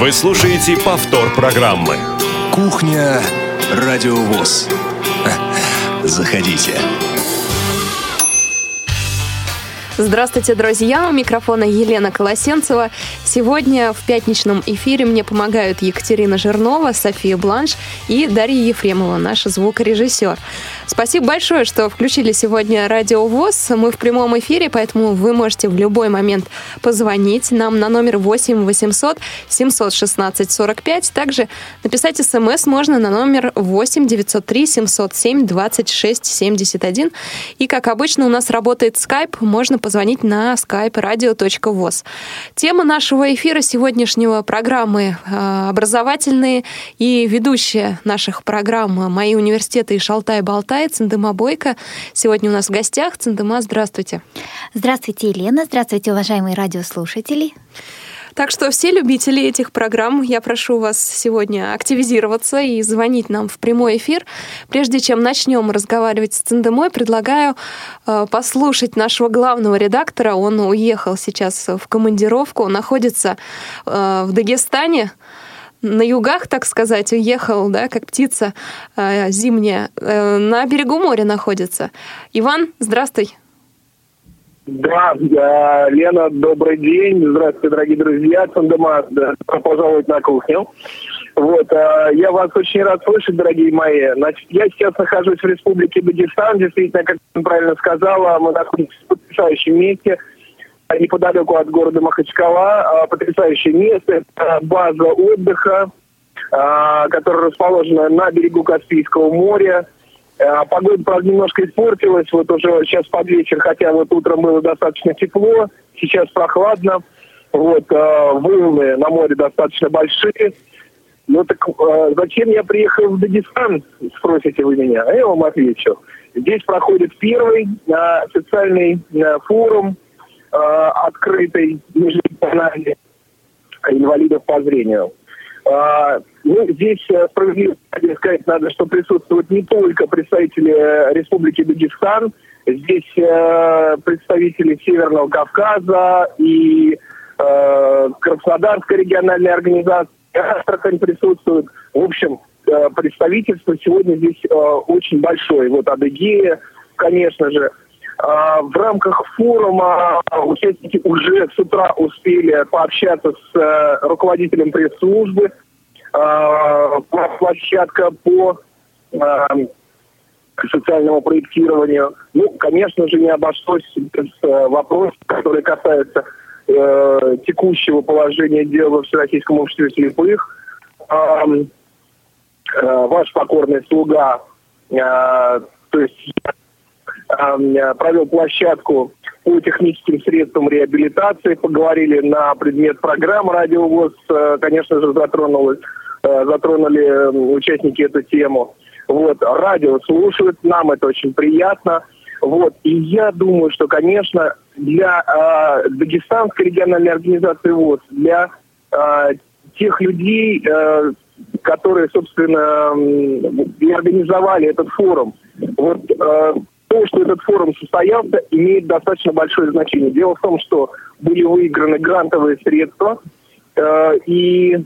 Вы слушаете повтор программы. Кухня Радиовоз. Заходите. Здравствуйте, друзья! У микрофона Елена Колосенцева. Сегодня в пятничном эфире мне помогают Екатерина Жирнова, София Бланш и Дарья Ефремова, наш звукорежиссер. Спасибо большое, что включили сегодня Радио ВОЗ. Мы в прямом эфире, поэтому вы можете в любой момент позвонить нам на номер 8 800 716 45. Также написать смс можно на номер 8 903 707 26 71. И, как обычно, у нас работает скайп. Можно позвонить на skype radio.voz. Тема нашего эфира сегодняшнего программы э, образовательные и ведущие наших программ «Мои университеты» и «Шалтай-болтай» Китай, Циндыма Бойко. Сегодня у нас в гостях. Циндыма, здравствуйте. Здравствуйте, Елена. Здравствуйте, уважаемые радиослушатели. Так что все любители этих программ, я прошу вас сегодня активизироваться и звонить нам в прямой эфир. Прежде чем начнем разговаривать с Циндемой, предлагаю э, послушать нашего главного редактора. Он уехал сейчас в командировку, он находится э, в Дагестане на югах, так сказать, уехал, да, как птица э, зимняя, э, на берегу моря находится. Иван, здравствуй. Да, да, Лена, добрый день. Здравствуйте, дорогие друзья. Сандема, добро пожаловать на кухню. Вот, э, я вас очень рад слышать, дорогие мои. Значит, я сейчас нахожусь в республике Дагестан. Действительно, как ты правильно сказала, мы находимся в потрясающем месте – неподалеку от города Махачкала. А, потрясающее место. База отдыха, а, которая расположена на берегу Каспийского моря. А, погода, правда, немножко испортилась. Вот уже сейчас под вечер, хотя вот утром было достаточно тепло, сейчас прохладно. Вот, волны на море достаточно большие. Ну так зачем я приехал в Дагестан, спросите вы меня? А я вам отвечу. Здесь проходит первый официальный форум э, открытой межрегиональной инвалидов по зрению. Э, ну, здесь э, справедливо сказать надо, что присутствуют не только представители Республики Дагестан, здесь э, представители Северного Кавказа и э, Краснодарская региональная организация, Астрахань присутствует. В общем, э, представительство сегодня здесь э, очень большое. Вот Адыгея, конечно же, в рамках форума участники уже с утра успели пообщаться с э, руководителем пресс-службы. А, площадка по а, социальному проектированию. Ну, конечно же, не обошлось без э, вопросов, которые касаются э, текущего положения дел во Всероссийском обществе слепых. ваш покорный слуга, то есть провел площадку по техническим средствам реабилитации, поговорили на предмет программ радиовоз, э, конечно же, затронули, э, затронули участники эту тему. Вот, радио слушают, нам это очень приятно. Вот, и я думаю, что, конечно, для э, Дагестанской региональной организации ВОЗ, для э, тех людей, э, которые, собственно, и организовали этот форум, вот э, то, что этот форум состоялся, имеет достаточно большое значение. Дело в том, что были выиграны грантовые средства, э, и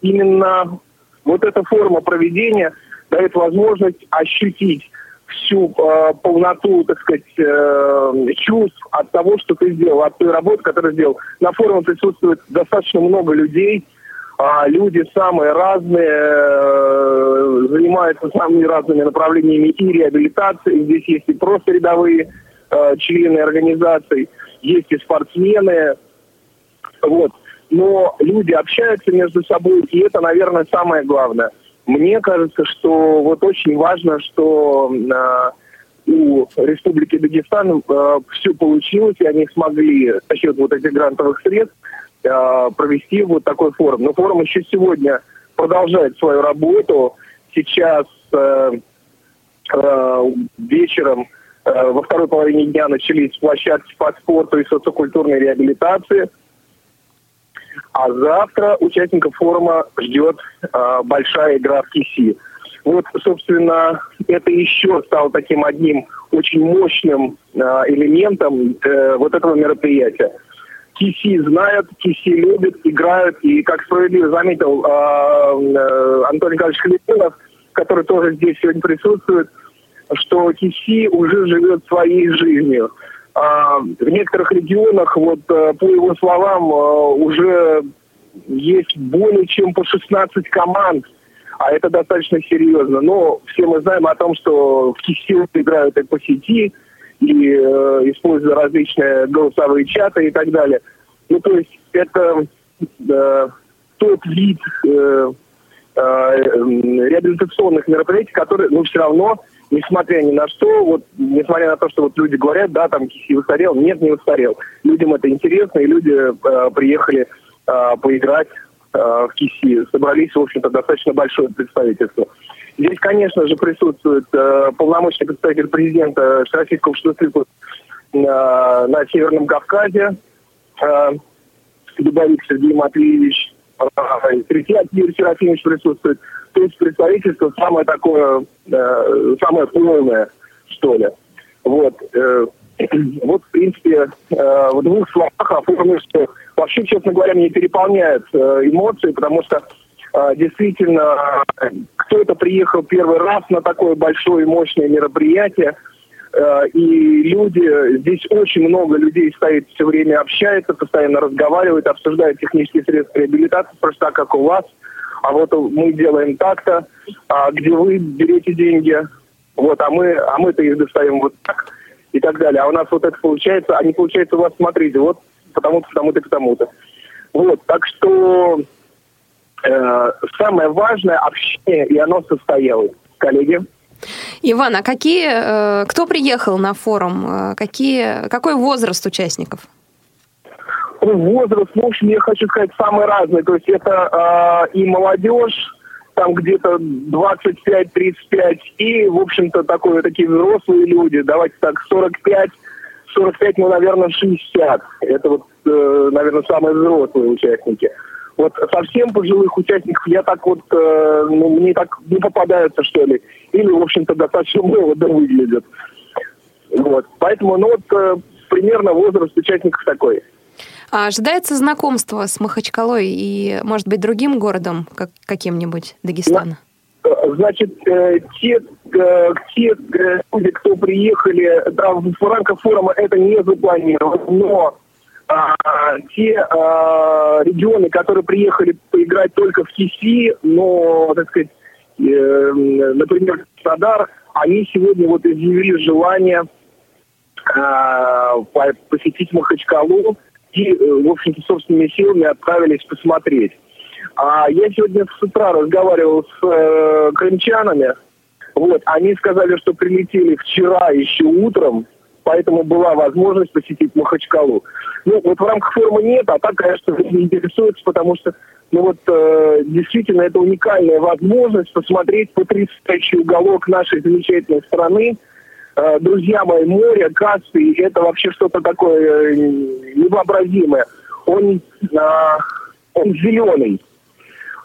именно вот эта форма проведения дает возможность ощутить всю э, полноту, так сказать, э, чувств от того, что ты сделал, от той работы, которую сделал. На форуме присутствует достаточно много людей, а люди самые разные, э, занимаются самыми разными направлениями и реабилитации. Здесь есть и просто рядовые э, члены организаций, есть и спортсмены. Вот. Но люди общаются между собой, и это, наверное, самое главное. Мне кажется, что вот очень важно, что э, у Республики Дагестан э, все получилось, и они смогли за счет вот этих грантовых средств провести вот такой форум. Но форум еще сегодня продолжает свою работу. Сейчас э, э, вечером э, во второй половине дня начались площадки по спорту и социокультурной реабилитации. А завтра участников форума ждет э, большая игра в КИСИ. Вот, собственно, это еще стало таким одним очень мощным э, элементом э, вот этого мероприятия. КИСИ знают, КИСИ любят, играют. И, как справедливо заметил э, э, Антон Николаевич Хлебинов, который тоже здесь сегодня присутствует, что КИСИ уже живет своей жизнью. А, в некоторых регионах, вот э, по его словам, уже есть более чем по 16 команд, а это достаточно серьезно. Но все мы знаем о том, что в КИСИ играют и по сети, и э, используя различные голосовые чаты и так далее. Ну, то есть это э, тот вид э, э, реабилитационных мероприятий, которые, ну, все равно, несмотря ни на что, вот, несмотря на то, что вот люди говорят, да, там Киси устарел, нет, не устарел. Людям это интересно, и люди э, приехали э, поиграть в Киси. Собрались, в общем-то, достаточно большое представительство. Здесь, конечно же, присутствует э, полномочный представитель президента Российского общества э, на Северном Кавказе, э, Дубовик Сергей Матвеевич, э, Третьяк Юрий Серафимович присутствует. То есть представительство самое такое, э, самое полное, что ли. Вот. Вот, в принципе, э, в двух словах оформлю, что вообще, честно говоря, меня переполняют э, эмоции, потому что э, действительно кто-то приехал первый раз на такое большое и мощное мероприятие, э, и люди, здесь очень много людей стоит все время общается, постоянно разговаривают, обсуждают технические средства реабилитации, просто так, как у вас. А вот мы делаем так-то, а где вы берете деньги, вот, а мы, а мы-то их достаем вот так и так далее. А у нас вот это получается, а не получается у вас, смотрите, вот потому-то, потому-то, потому-то. Вот, так что э, самое важное общение, и оно состоялось, коллеги. Иван, а какие, э, кто приехал на форум? Э, какие, какой возраст участников? Возраст, в общем, я хочу сказать, самый разный. То есть это э, и молодежь, там где-то 25-35, и, в общем-то, такое, такие взрослые люди, давайте так, 45, 45, ну, наверное, 60. Это вот, э, наверное, самые взрослые участники. Вот совсем пожилых участников я так вот, э, ну, мне так не попадаются, что ли. Или, в общем-то, достаточно молодо выглядят. Вот. Поэтому, ну вот, э, примерно возраст участников такой. А ожидается знакомство с Махачкалой и, может быть, другим городом как, каким-нибудь Дагестана? Э, значит, э, те, э, те люди, кто приехали, да, в рамках форума это не запланировано, но а, те а, регионы, которые приехали поиграть только в КИСИ, но, так сказать, э, например, Краснодар, они сегодня вот изъявили желание а, посетить Махачкалу и, э, в общем-то, собственными силами отправились посмотреть. А я сегодня с утра разговаривал с э, крымчанами, вот, они сказали, что прилетели вчера еще утром, поэтому была возможность посетить Махачкалу. Ну, вот в рамках форума нет, а так, конечно, не интересуется, потому что, ну вот, э, действительно, это уникальная возможность посмотреть потрясающий уголок нашей замечательной страны. Э, друзья мои, море, Каспий, это вообще что-то такое э, невообразимое. Он, э, он зеленый.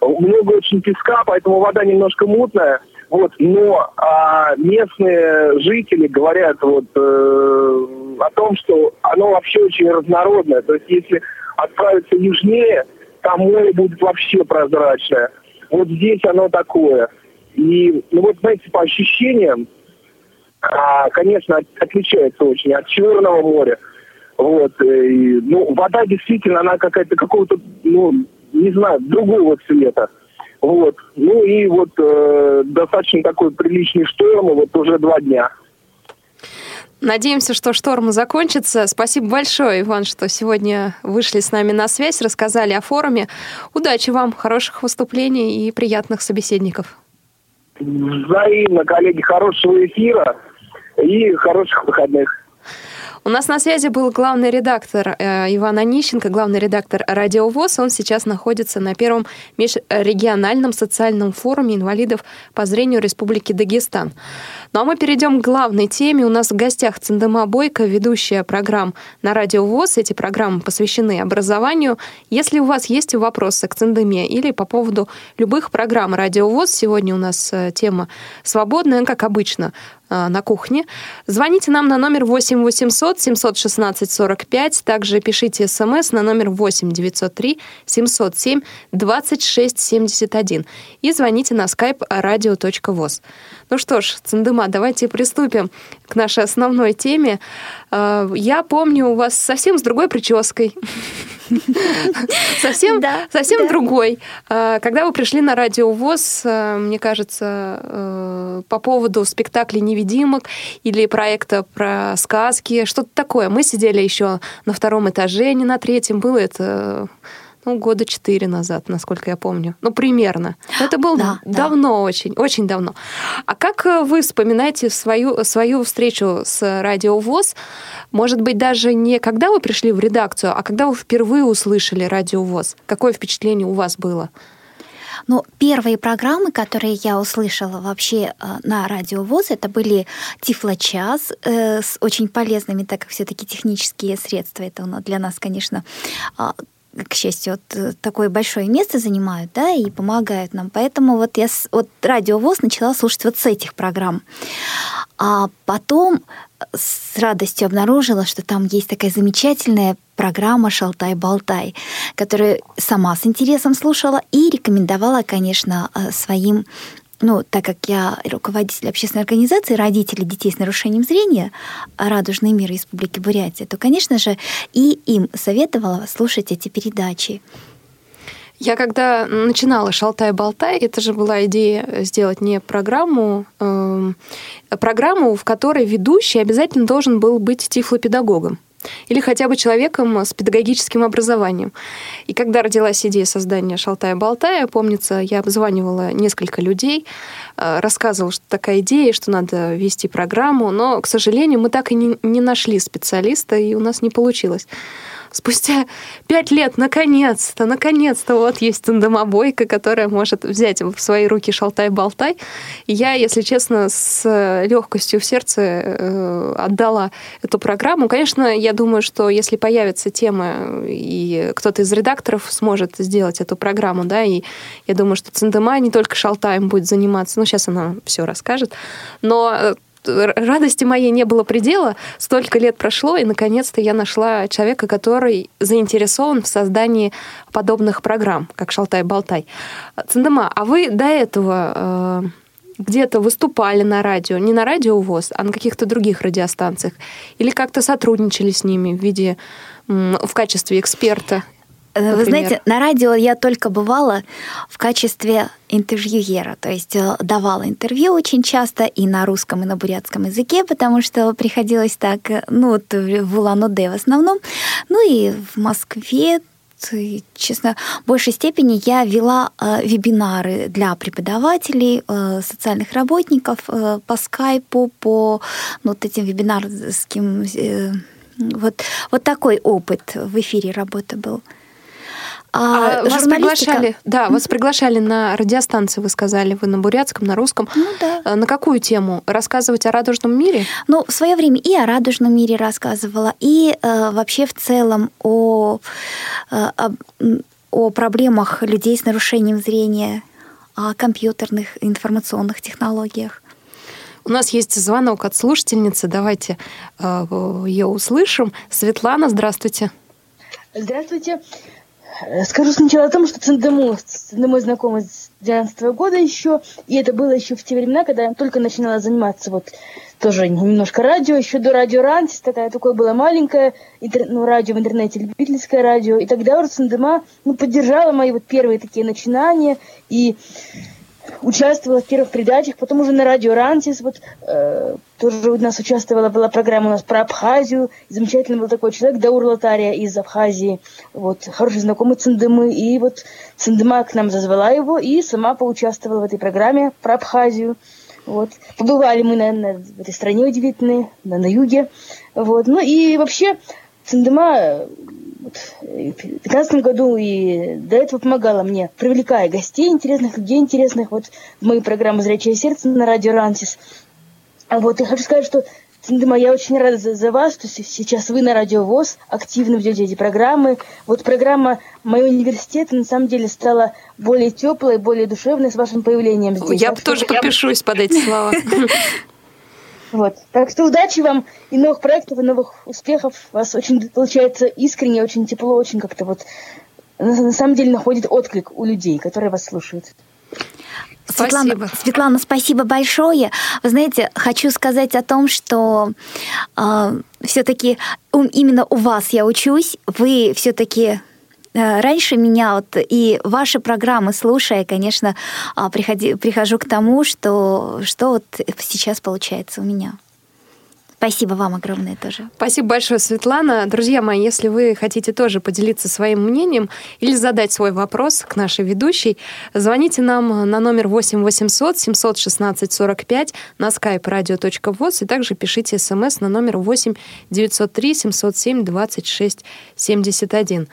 Много очень песка, поэтому вода немножко мутная. Вот, но а, местные жители говорят вот э, о том, что оно вообще очень разнородное. То есть если отправиться южнее, там море будет вообще прозрачное. Вот здесь оно такое. И, ну вот, знаете, по ощущениям, конечно, отличается очень от Черного моря. Вот, и, ну, вода действительно, она какая-то какого-то, ну, не знаю, другого цвета. Вот. Ну и вот э, достаточно такой приличный шторм, вот уже два дня. Надеемся, что шторм закончится. Спасибо большое, Иван, что сегодня вышли с нами на связь, рассказали о форуме. Удачи вам, хороших выступлений и приятных собеседников. Взаимно, коллеги, хорошего эфира и хороших выходных. У нас на связи был главный редактор э, Иван Онищенко, главный редактор Радио ВОЗ. Он сейчас находится на первом межрегиональном социальном форуме инвалидов по зрению Республики Дагестан. Ну а мы перейдем к главной теме. У нас в гостях Циндема Бойко, ведущая программ на Радио ВОЗ. Эти программы посвящены образованию. Если у вас есть вопросы к Циндеме или по поводу любых программ Радио ВОЗ, сегодня у нас э, тема свободная, как обычно. На кухне. Звоните нам на номер 8 800 716 45. Также пишите смс на номер 8 903 707 26 71. И звоните на skype radio.voz. Ну что ж, Цендыма, давайте приступим к нашей основной теме. Я помню у вас совсем с другой прической. Совсем, да, совсем да. другой. А, когда вы пришли на радио ВОЗ, а, мне кажется, э, по поводу спектакля «Невидимок» или проекта про сказки, что-то такое. Мы сидели еще на втором этаже, не на третьем. Было это ну, года четыре назад, насколько я помню. Ну, примерно. Но это было да, давно да. очень, очень давно. А как э, вы вспоминаете свою, свою встречу с Радио ВОЗ? Может быть, даже не когда вы пришли в редакцию, а когда вы впервые услышали Радио ВОЗ? Какое впечатление у вас было? Ну, первые программы, которые я услышала вообще э, на радио ВОЗ, это были Тифлочас э, с очень полезными, так как все-таки технические средства, это для нас, конечно, а, к счастью, вот э, такое большое место занимают, да, и помогают нам. Поэтому вот я вот радио ВОЗ начала слушать вот с этих программ. А потом с радостью обнаружила, что там есть такая замечательная программа «Шалтай-болтай», которую сама с интересом слушала и рекомендовала, конечно, э, своим ну, так как я руководитель общественной организации родителей детей с нарушением зрения «Радужный мир Республики Бурятия», то, конечно же, и им советовала слушать эти передачи. Я когда начинала «Шалтай-болтай», это же была идея сделать не программу, э, программу, в которой ведущий обязательно должен был быть тифлопедагогом или хотя бы человеком с педагогическим образованием. И когда родилась идея создания «Шалтая-болтая», помнится, я обзванивала несколько людей, э, рассказывала, что такая идея, что надо вести программу, но, к сожалению, мы так и не, не нашли специалиста, и у нас не получилось спустя пять лет, наконец-то, наконец-то вот есть тандемобойка, которая может взять в свои руки шалтай-болтай. Я, если честно, с легкостью в сердце э, отдала эту программу. Конечно, я думаю, что если появится тема, и кто-то из редакторов сможет сделать эту программу, да, и я думаю, что Циндема не только шалтаем будет заниматься, ну, сейчас она все расскажет, но э, радости моей не было предела. Столько лет прошло, и наконец-то я нашла человека, который заинтересован в создании подобных программ, как «Шалтай-болтай». Цендема, а вы до этого э, где-то выступали на радио, не на радио ВОЗ, а на каких-то других радиостанциях? Или как-то сотрудничали с ними в виде в качестве эксперта? Например? Вы знаете, на радио я только бывала в качестве интервьюера, то есть э, давала интервью очень часто и на русском, и на бурятском языке, потому что приходилось так, э, ну, вот в Улан-Удэ в основном, ну и в Москве и, честно, в большей степени я вела э, вебинары для преподавателей, э, социальных работников э, по скайпу, по ну, вот этим вебинарским... Э, вот, вот такой опыт в эфире работы был. А, а вас приглашали, да, вас приглашали на радиостанции, вы сказали, вы на бурятском, на русском. Ну да. А, на какую тему? Рассказывать о радужном мире? Ну, в свое время и о радужном мире рассказывала, и э, вообще в целом о, э, о, о проблемах людей с нарушением зрения, о компьютерных информационных технологиях. У нас есть звонок от слушательницы. Давайте э, ее услышим. Светлана, здравствуйте. Здравствуйте. Скажу сначала о том, что Циндему, Циндему знакома с 12 года еще, и это было еще в те времена, когда я только начинала заниматься вот тоже немножко радио, еще до радио Рантис, такая, такое было маленькое, интер, ну, радио в интернете, любительское радио, и тогда вот Циндема, ну, поддержала мои вот первые такие начинания, и участвовала в первых передачах, потом уже на радио Рантис, вот э, тоже у нас участвовала, была программа у нас про Абхазию, замечательный был такой человек, Даур Латария из Абхазии, вот, хороший знакомый Циндемы, и вот Циндема к нам зазвала его, и сама поучаствовала в этой программе про Абхазию, вот. Побывали мы на, на, в этой стране удивительной, на, на юге, вот, ну и вообще Циндема вот, в 2015 году и до этого помогала мне, привлекая гостей интересных, людей интересных вот в мои программы «Зрячее сердце» на радио «Рансис». А вот я хочу сказать, что Циндема, я очень рада за, за вас, что сейчас вы на Радио ВОЗ активно ведете эти программы. Вот программа моего университета на самом деле стала более теплой, более душевной с вашим появлением здесь. Я бы тоже подпишусь под эти слова. Вот. Так что удачи вам и новых проектов, и новых успехов. У вас очень получается искренне, очень тепло, очень как-то вот на самом деле находит отклик у людей, которые вас слушают. Светлана, спасибо. Светлана, спасибо большое. Вы знаете, хочу сказать о том, что э, все-таки именно у вас я учусь. Вы все-таки раньше меня вот и ваши программы слушая, конечно, а, приходи, прихожу к тому, что, что вот сейчас получается у меня. Спасибо вам огромное тоже. Спасибо большое, Светлана. Друзья мои, если вы хотите тоже поделиться своим мнением или задать свой вопрос к нашей ведущей, звоните нам на номер 8 800 716 45 на skype radio.voz и также пишите смс на номер 8 903 707 26 71.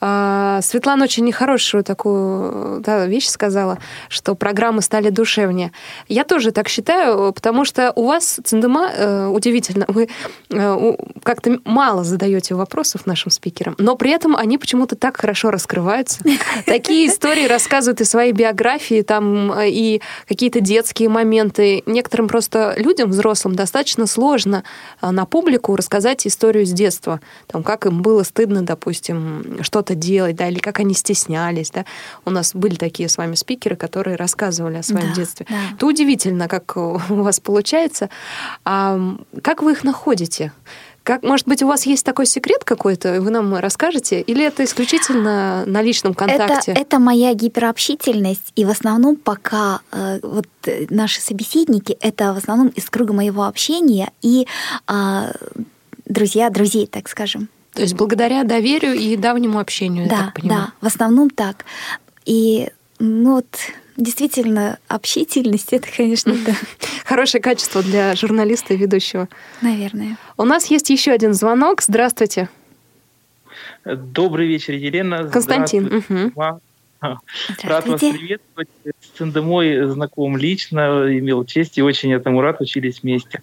А, Светлана очень нехорошую такую да, вещь сказала, что программы стали душевнее. Я тоже так считаю, потому что у вас, Циндема, э, удивительно, вы э, как-то мало задаете вопросов нашим спикерам, но при этом они почему-то так хорошо раскрываются. Такие истории рассказывают и своей биографии, там э, и какие-то детские моменты. Некоторым просто людям, взрослым, достаточно сложно на публику рассказать историю с детства. Там, как им было стыдно, допустим, что-то что-то делать, да, или как они стеснялись, да. У нас были такие с вами спикеры, которые рассказывали о своем да, детстве. Да. Это удивительно, как у вас получается. А как вы их находите? Как, может быть, у вас есть такой секрет какой-то, вы нам расскажете? Или это исключительно на личном контакте? Это, это моя гиперобщительность, и в основном пока э, вот э, наши собеседники это в основном из круга моего общения и э, друзья друзей, так скажем. То есть благодаря доверию и давнему общению, да, я так понимаю. Да, в основном так. И ну вот действительно общительность это, конечно, да. Хорошее качество для журналиста и ведущего. Наверное. У нас есть еще один звонок. Здравствуйте. Добрый вечер, Елена. Константин. Угу. Рад вас приветствовать. С Циндемой знаком лично, имел честь и очень этому рад, учились вместе.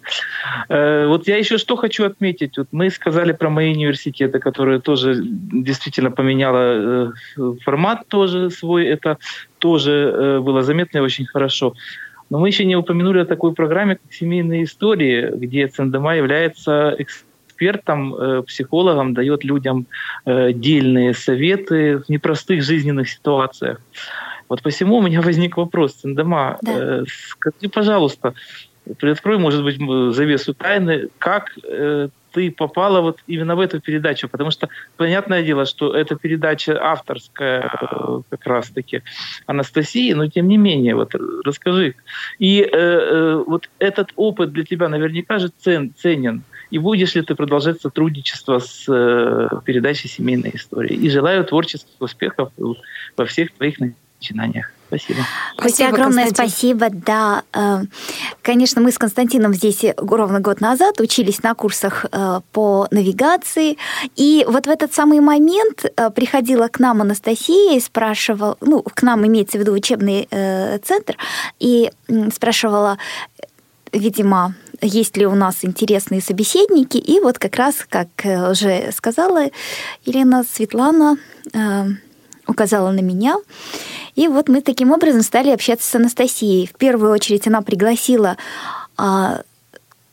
Э, вот я еще что хочу отметить. Вот мы сказали про мои университеты, которые тоже действительно поменяла э, формат тоже свой. Это тоже э, было заметно и очень хорошо. Но мы еще не упомянули о такой программе, как «Семейные истории», где Циндема является экспертом экспертом, э, психологом, дает людям э, дельные советы в непростых жизненных ситуациях. Вот посему у меня возник вопрос, Циндема, да. Э, скажи, пожалуйста, приоткрой, может быть, завесу тайны, как ты попала вот именно в эту передачу, потому что понятное дело, что эта передача авторская как раз-таки Анастасии, но тем не менее, вот расскажи. И э, э, вот этот опыт для тебя наверняка же цен, ценен. И будешь ли ты продолжать сотрудничество с э, передачей «Семейная история». И желаю творческих успехов во всех твоих начинаниях. Спасибо. Спасибо, огромное спасибо. Да, э, конечно, мы с Константином здесь ровно год назад учились на курсах э, по навигации. И вот в этот самый момент э, приходила к нам Анастасия и спрашивала, ну, к нам имеется в виду учебный центр, и спрашивала, видимо, есть ли у нас интересные собеседники. И вот как раз, как э, уже сказала Елена Светлана, э, указала на меня. И вот мы таким образом стали общаться с Анастасией. В первую очередь она пригласила а,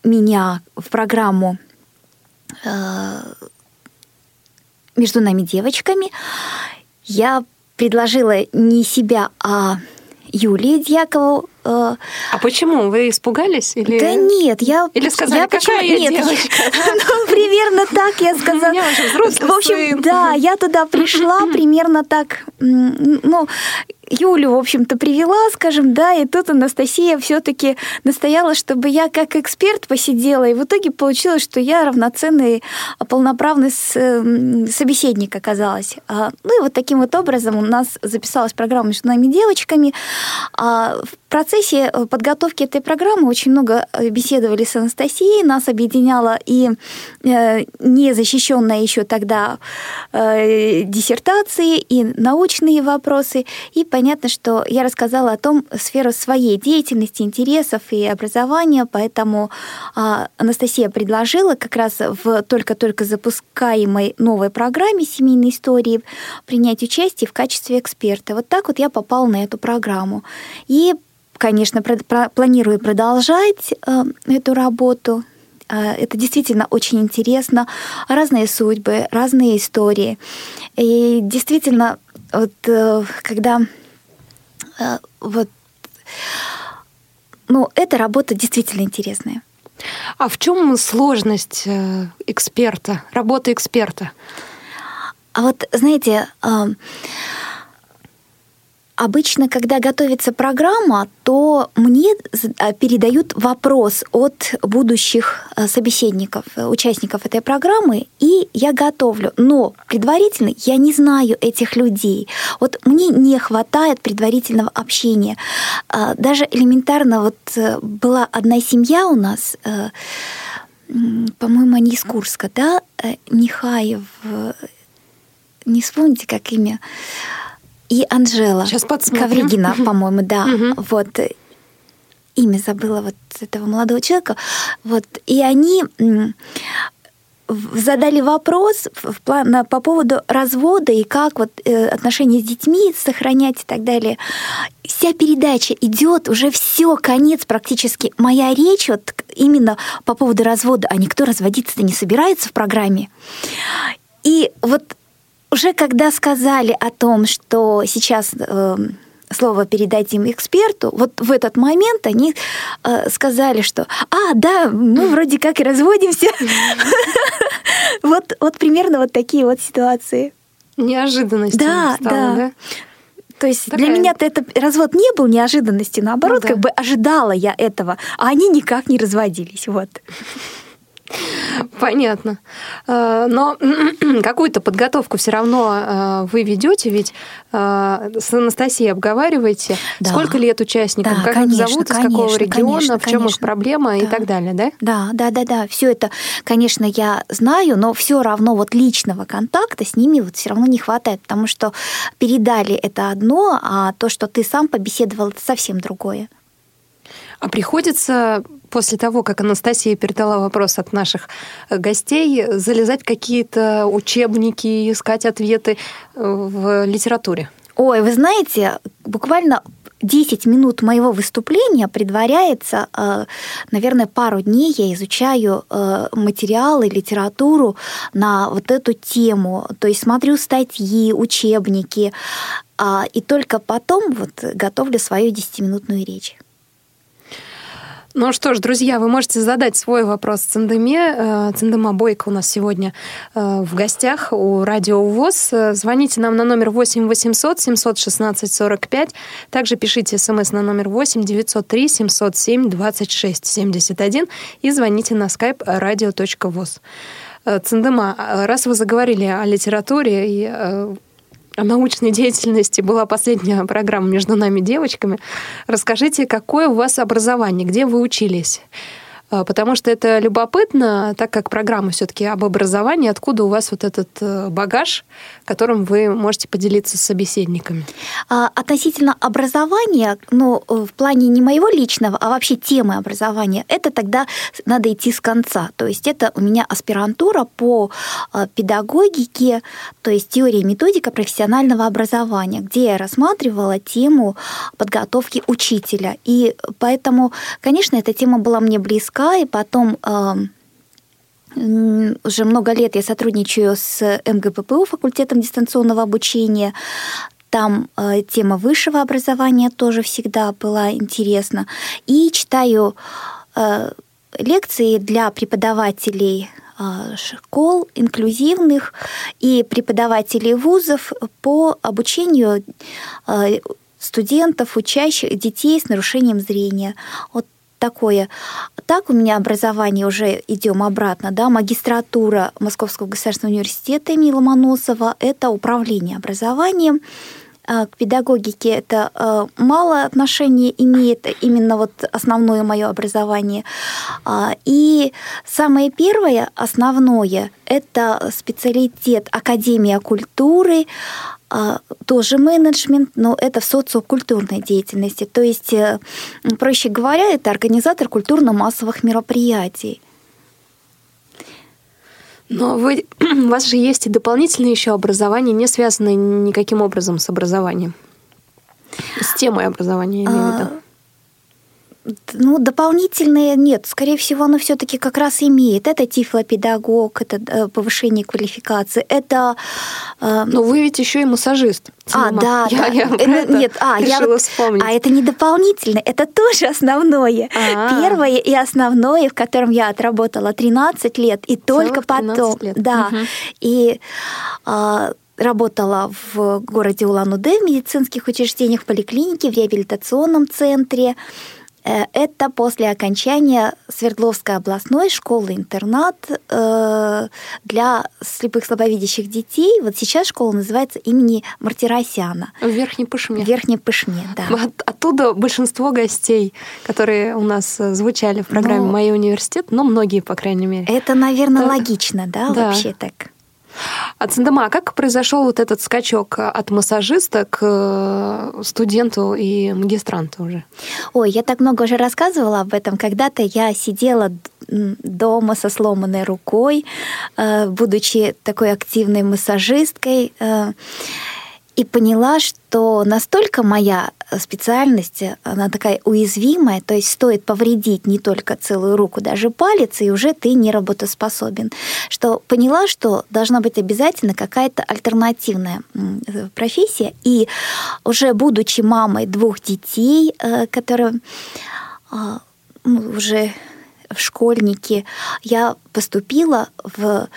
меня в программу а, между нами девочками. Я предложила не себя, а Юлии Дьякову а почему? Вы испугались? Или... Да нет, я... Или сказали, я какая почему... я нет, девочка? ну, примерно так я сказала. У меня уже взрослый В общем, да, я туда пришла примерно так, ну, Юлю, в общем-то, привела, скажем, да, и тут Анастасия все-таки настояла, чтобы я как эксперт посидела, и в итоге получилось, что я равноценный, полноправный собеседник оказалась. А, ну и вот таким вот образом у нас записалась программа между нами девочками. А в процессе э, подготовки этой программы очень много э, беседовали с Анастасией, нас объединяла и э, незащищенная еще тогда диссертации, и научные вопросы, и понятно, что я рассказала о том сферу своей деятельности, интересов и образования, поэтому а, Анастасия предложила как раз в только-только запускаемой новой программе семейной истории принять участие в качестве эксперта. Вот так вот я попала на эту программу. И конечно, планирую продолжать эту работу. Это действительно очень интересно. Разные судьбы, разные истории. И действительно, вот когда вот ну, эта работа действительно интересная. А в чем сложность э, эксперта, работы эксперта? А вот, знаете, Обычно, когда готовится программа, то мне а, передают вопрос от будущих а, собеседников, э, участников этой программы, и я готовлю. Но предварительно я не знаю этих людей. Вот мне не хватает предварительного общения. А, даже элементарно, вот э, была одна семья у нас, э, по-моему, они из Курска, да, Нихаев, не вспомните, как имя, и Анжела Сейчас Ковригина, по-моему, да. Вот имя забыла вот этого молодого человека. Вот, и они задали вопрос в план, по поводу развода и как вот э, отношения с детьми сохранять и так далее. Вся передача идет, уже все, конец практически. Моя речь вот именно по поводу развода, а никто разводиться-то не собирается в программе. И вот уже когда сказали о том, что сейчас э, слово передадим эксперту, вот в этот момент они э, сказали, что «А, да, мы вроде как и разводимся». Вот, вот примерно вот такие вот ситуации. Неожиданность. Да, да. То есть Такая... для меня-то это развод не был неожиданностью, наоборот, ну, да. как бы ожидала я этого, а они никак не разводились. Вот. Понятно. Э, но какую-то подготовку все равно э, вы ведете, ведь э, с Анастасией обговариваете, да. сколько лет участникам, да, как конечно, их зовут, из конечно, какого региона, конечно, в чем их проблема да. и так далее, да? Да, да, да, да. Все это, конечно, я знаю, но все равно вот личного контакта с ними вот все равно не хватает, потому что передали это одно, а то, что ты сам побеседовал, это совсем другое. А приходится после того, как Анастасия передала вопрос от наших э, гостей, залезать какие-то учебники, искать ответы э, в литературе? Ой, вы знаете, буквально 10 минут моего выступления предваряется, э, наверное, пару дней я изучаю материалы, литературу на вот эту тему. То есть смотрю статьи, учебники, а, и только потом вот готовлю свою 10-минутную речь. Ну что ж, друзья, вы можете задать свой вопрос Циндеме. Э, Циндема Бойко у нас сегодня э, в гостях у Радио ВОЗ. Звоните нам на номер 8 800 716 45. Также пишите смс на номер 8 903 707 26 71 и звоните на skype radio.voz. Э, Циндема, раз вы заговорили о литературе и о научной деятельности была последняя программа между нами девочками. Расскажите, какое у вас образование, где вы учились? А, потому что это любопытно, так как программа все-таки об образовании, откуда у вас вот этот э, багаж, которым вы можете поделиться с собеседниками? А, относительно образования, ну, в плане не моего личного, а вообще темы образования, это тогда надо идти с конца. То есть это у меня аспирантура по а, педагогике, то есть теория и методика профессионального образования, где я рассматривала тему подготовки учителя. И поэтому, конечно, эта тема была мне близка, языка, и потом уже много лет я сотрудничаю с МГППУ, факультетом дистанционного обучения. Там э, тема высшего образования тоже всегда была интересна. И читаю э, лекции для преподавателей э, школ инклюзивных и преподавателей вузов по обучению студентов, учащих детей с нарушением зрения. Вот такое. Так у меня образование уже идем обратно, да, магистратура Московского государственного университета имени Ломоносова, это управление образованием, к педагогике это а, мало отношения имеет, именно вот основное мое образование. А, и самое первое, основное, это специалитет Академия культуры, тоже менеджмент, но это в социокультурной деятельности. То есть, э, проще говоря, это организатор культурно-массовых мероприятий. Но вы, у вас же есть и дополнительное еще образование, не связанное никаким образом с образованием. С темой образования, я имею в виду. Ну, дополнительные нет. Скорее всего, оно все-таки как раз имеет. Это тифлопедагог, это э, повышение квалификации, это... Э... Но вы ведь еще и массажист. А, да, я, да. Я э, это нет, а, я вот, вспомнить. А это не дополнительное, это тоже основное. А-а-а. Первое и основное, в котором я отработала 13 лет, и только потом... Лет. Да. Угу. И а, работала в городе Улан-Удэ в медицинских учреждениях, в поликлинике, в реабилитационном центре. Э, это после окончания Свердловской областной школы-интернат э, для слепых слабовидящих детей. Вот сейчас школа называется имени Мартиросяна. В Верхней Пышме. В Верхней Пышме, да. От, оттуда большинство гостей, которые у нас э, звучали в программе но... «Мой университет», но многие, по крайней мере. Это, наверное, да. логично, да, да, вообще так. А Цендема, как произошел вот этот скачок от массажиста к э, студенту и магистранту уже? Ой, я так много уже рассказывала об этом. Когда-то я сидела дома со сломанной рукой, э, будучи такой активной массажисткой э, и поняла, что настолько моя специальность, она такая уязвимая, то есть стоит повредить не только целую руку, даже палец, и уже ты не работоспособен. Что поняла, что должна быть обязательно какая-то альтернативная профессия. И уже будучи мамой двух детей, э, которые а, ну, уже в школьники, я поступила в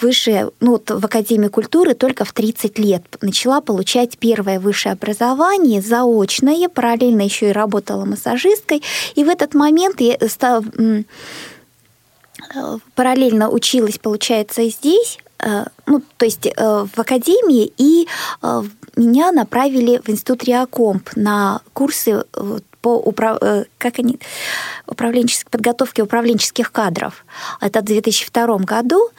высшее, ну, вот в Академии культуры только в 30 лет начала получать первое высшее образование, заочное, параллельно еще и работала массажисткой. И в этот момент я стала, параллельно училась, получается, здесь, э, ну, то есть э, в академии, и э, меня направили в институт Реакомп на курсы по управ... как они... управленческой подготовке управленческих кадров. Это в 2002 году.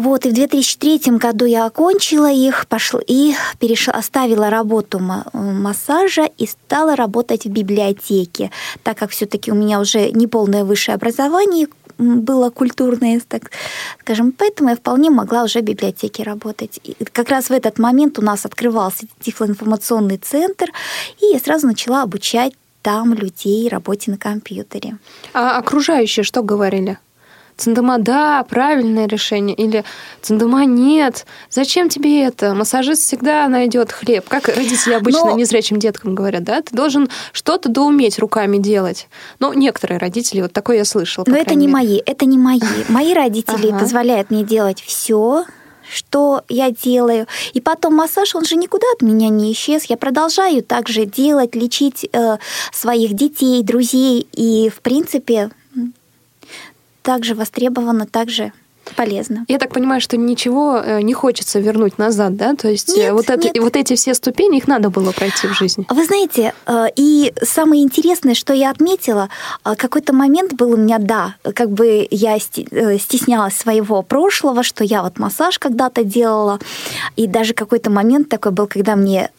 Вот, и в 2003 году я окончила их, пошла и перешла, оставила работу массажа и стала работать в библиотеке, так как все-таки у меня уже не полное высшее образование было культурное, так скажем, поэтому я вполне могла уже в библиотеке работать. И как раз в этот момент у нас открывался тифлоинформационный центр, и я сразу начала обучать там людей работе на компьютере. А окружающие что говорили? Цендема, да, правильное решение. Или Цендема, нет, зачем тебе это? Массажист всегда найдет хлеб. Как родители обычно Но... незрячим деткам говорят, да? Ты должен что-то доуметь руками делать. Ну, некоторые родители, вот такое я слышала. Но это не мере. мои, это не мои. Мои родители позволяют мне делать все, что я делаю. И потом массаж, он же никуда от меня не исчез. Я продолжаю также делать, лечить э, своих детей, друзей. И, в принципе, также востребовано, также полезно. Я так понимаю, что ничего э, не хочется вернуть назад, да? То есть э, нет, вот, это, нет. вот эти все ступени, их надо было пройти в жизни. Вы знаете, э, и самое интересное, что я отметила, какой-то момент был у меня, да, как бы я стеснялась своего прошлого, что я вот массаж когда-то делала, и даже какой-то момент такой был, когда мне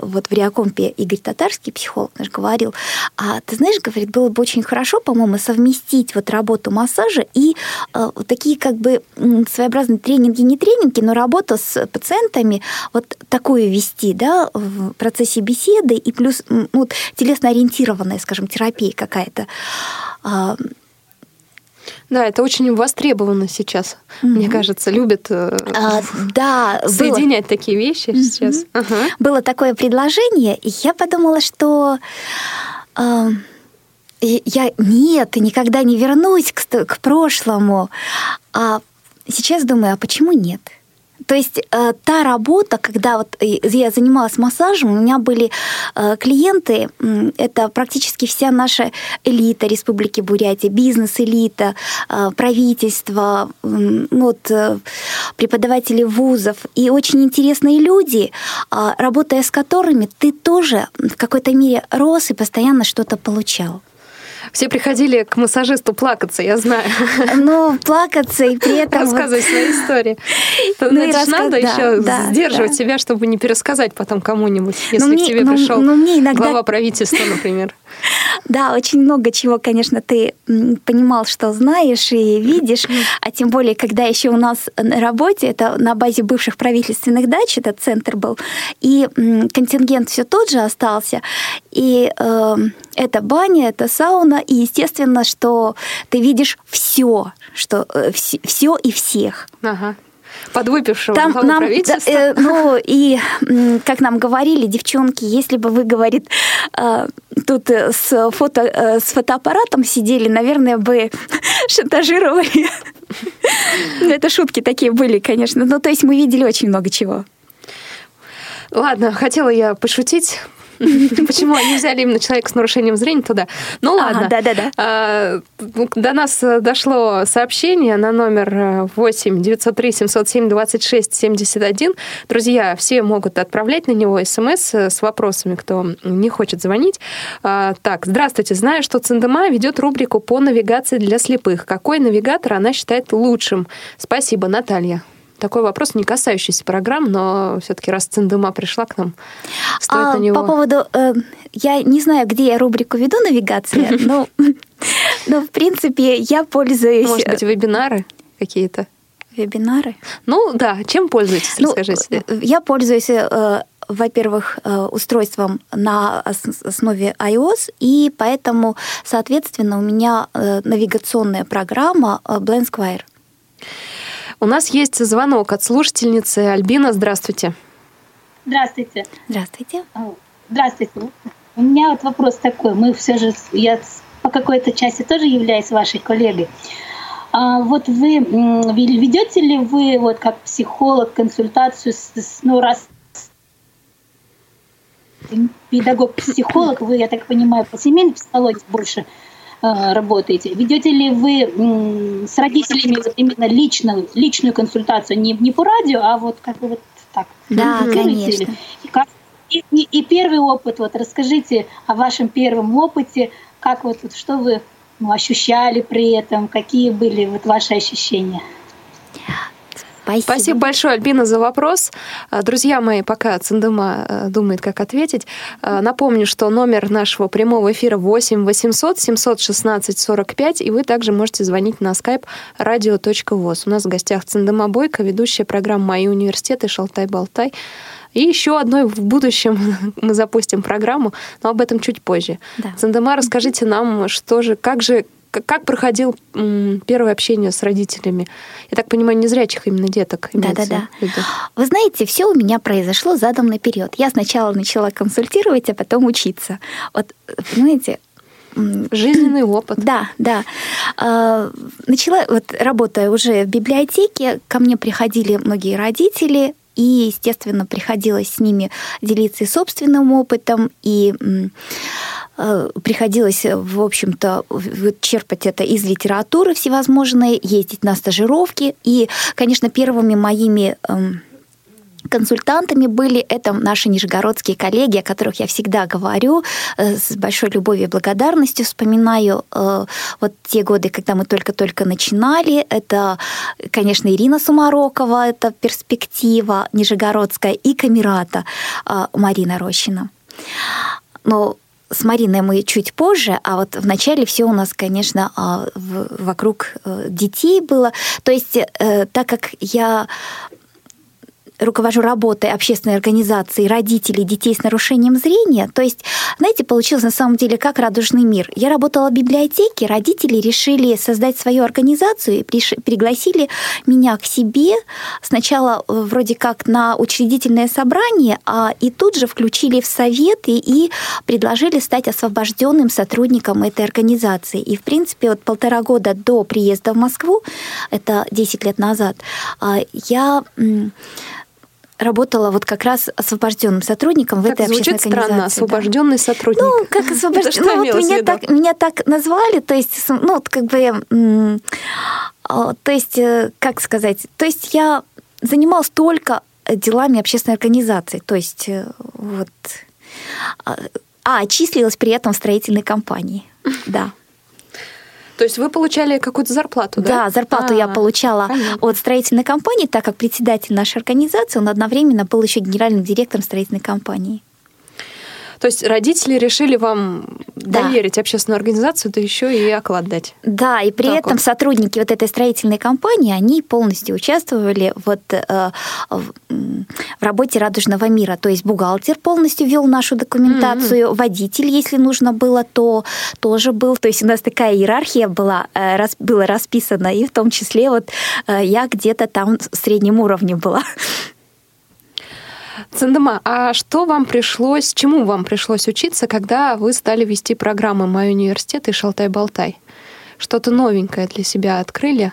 вот в Реакомпе Игорь Татарский, психолог наш, говорил, а ты знаешь, говорит, было бы очень хорошо, по-моему, совместить вот работу массажа и вот такие как бы своеобразные тренинги, не тренинги, но работа с пациентами, вот такую вести, да, в процессе беседы, и плюс ну, вот, телесно-ориентированная, скажем, терапия какая-то. А, да, это очень востребовано сейчас, mm-hmm. мне кажется, любят э, а, да, соединять было... такие вещи mm-hmm. сейчас. Uh-huh. Было такое предложение, и я подумала, что э, я нет, никогда не вернусь к, к прошлому. А сейчас думаю, а почему нет? То есть э, та работа, когда вот э, я занималась массажем, у меня были э, клиенты, э, это практически вся наша элита Республики Бурятия, бизнес-элита, э, правительство, э, вот, э, преподаватели вузов и очень интересные люди, э, работая с которыми ты тоже в какой-то мере рос и постоянно что-то получал. Все приходили к массажисту плакаться, я знаю. Ну, плакаться и при этом... Рассказывать вот... свои истории. Ну, это рассказ... надо да, еще да, сдерживать да. себя, чтобы не пересказать потом кому-нибудь, если ну, мне, к тебе ну, пришел ну, мне иногда... глава правительства, например. Да, очень много чего, конечно, ты понимал, что знаешь и видишь, а тем более, когда еще у нас на работе, это на базе бывших правительственных дач, этот центр был, и контингент все тот же остался, и э, это баня, это сауна, и естественно, что ты видишь все, что э, все и всех. Ага подвыпившего Там нам, правительства. Да, э, ну и, как нам говорили, девчонки, если бы вы, говорит, э, тут с, фото, э, с фотоаппаратом сидели, наверное, бы шантажировали. Это шутки такие были, конечно. Ну, то есть мы видели очень много чего. Ладно, хотела я пошутить Почему они взяли именно человека с нарушением зрения туда? Ну ладно. Да, да, да. До нас дошло сообщение на номер 8 903 707 26 71. Друзья, все могут отправлять на него смс с вопросами, кто не хочет звонить. А, так, здравствуйте. Знаю, что Циндема ведет рубрику по навигации для слепых. Какой навигатор она считает лучшим? Спасибо, Наталья такой вопрос, не касающийся программ, но все-таки раз Циндыма пришла к нам, стоит а, на него... По поводу... Э, я не знаю, где я рубрику веду навигация, но, но в принципе я пользуюсь... Может быть, вебинары какие-то? Вебинары? Ну да, чем пользуетесь, ну, расскажите. Я пользуюсь э, во-первых, э, устройством на основе iOS, и поэтому, соответственно, у меня э, навигационная программа Blend Square. У нас есть звонок от слушательницы Альбина. Здравствуйте. Здравствуйте. Здравствуйте. Здравствуйте. У меня вот вопрос такой. Мы все же, я по какой-то части тоже являюсь вашей коллегой. А вот вы ведете ли вы вот как психолог консультацию с, ну раз педагог-психолог, вы, я так понимаю, по семейной психологии больше Э, работаете? Ведете ли вы с родителями вот именно личную, личную консультацию, не, не по радио, а вот как бы вот так? Да, конечно. И, как, и, и первый опыт, вот расскажите о вашем первом опыте, как вот, вот что вы ну, ощущали при этом, какие были вот ваши ощущения? Спасибо. Спасибо большое, Альбина, за вопрос. А, друзья мои, пока Циндыма э, думает, как ответить, а, напомню, что номер нашего прямого эфира 8 800 716 45, и вы также можете звонить на skype radio.voz. У нас в гостях Циндыма Бойко, ведущая программы «Мои университеты» «Шалтай-болтай». И еще одной в будущем мы запустим программу, но об этом чуть позже. Да. Цендема, расскажите нам, что же, как же, как проходил первое общение с родителями? Я так понимаю, незрячих именно деток. Да-да-да. Вы знаете, все у меня произошло задом наперед. Я сначала начала консультировать, а потом учиться. Вот, понимаете, жизненный опыт. Да, да. А, начала, вот работая уже в библиотеке, ко мне приходили многие родители, и, естественно, приходилось с ними делиться и собственным опытом, и Э, приходилось, в общем-то, черпать это из литературы всевозможной, ездить на стажировки. И, конечно, первыми моими эм, консультантами были это наши нижегородские коллеги, о которых я всегда говорю, э, с большой любовью и благодарностью вспоминаю э, вот те годы, когда мы только-только начинали. Это, конечно, Ирина Сумарокова, это перспектива нижегородская, и Камерата Марина Рощина. Но с Мариной мы чуть позже, а вот в начале все у нас, конечно, вокруг э, детей было. То есть, э, так как я руковожу работой общественной организации родителей детей с нарушением зрения. То есть, знаете, получилось на самом деле как радужный мир. Я работала в библиотеке, родители решили создать свою организацию и пригласили меня к себе сначала э, вроде как на учредительное собрание, а и тут же включили в советы и предложили стать освобожденным сотрудником этой организации. И, в принципе, вот полтора года до приезда в Москву, это 10 лет назад, а, я работала вот как раз освобожденным сотрудником в этой звучит общественной организации. странно, освобожденный да. сотрудник. Ну, как освобожденный. Ну, вот меня так, меня так назвали, то есть, ну, как бы, а, то есть, э, как сказать, то есть я занималась только делами общественной организации, то есть э, вот, а, а числилась при этом в строительной компании, да. То есть вы получали какую-то зарплату, да? Да, зарплату а, я получала понятно. от строительной компании, так как председатель нашей организации, он одновременно был еще генеральным директором строительной компании. То есть родители решили вам да. доверить общественную организацию, да еще и оклад дать. Да, и при так этом вот. сотрудники вот этой строительной компании, они полностью участвовали вот э, в, в работе «Радужного мира». То есть бухгалтер полностью вел нашу документацию, mm-hmm. водитель, если нужно было, то тоже был. То есть у нас такая иерархия была, э, раз, была расписана, и в том числе вот э, я где-то там в среднем уровне была. Цендема, а что вам пришлось, чему вам пришлось учиться, когда вы стали вести программы «Мой университет» и «Шалтай-болтай»? Что-то новенькое для себя открыли?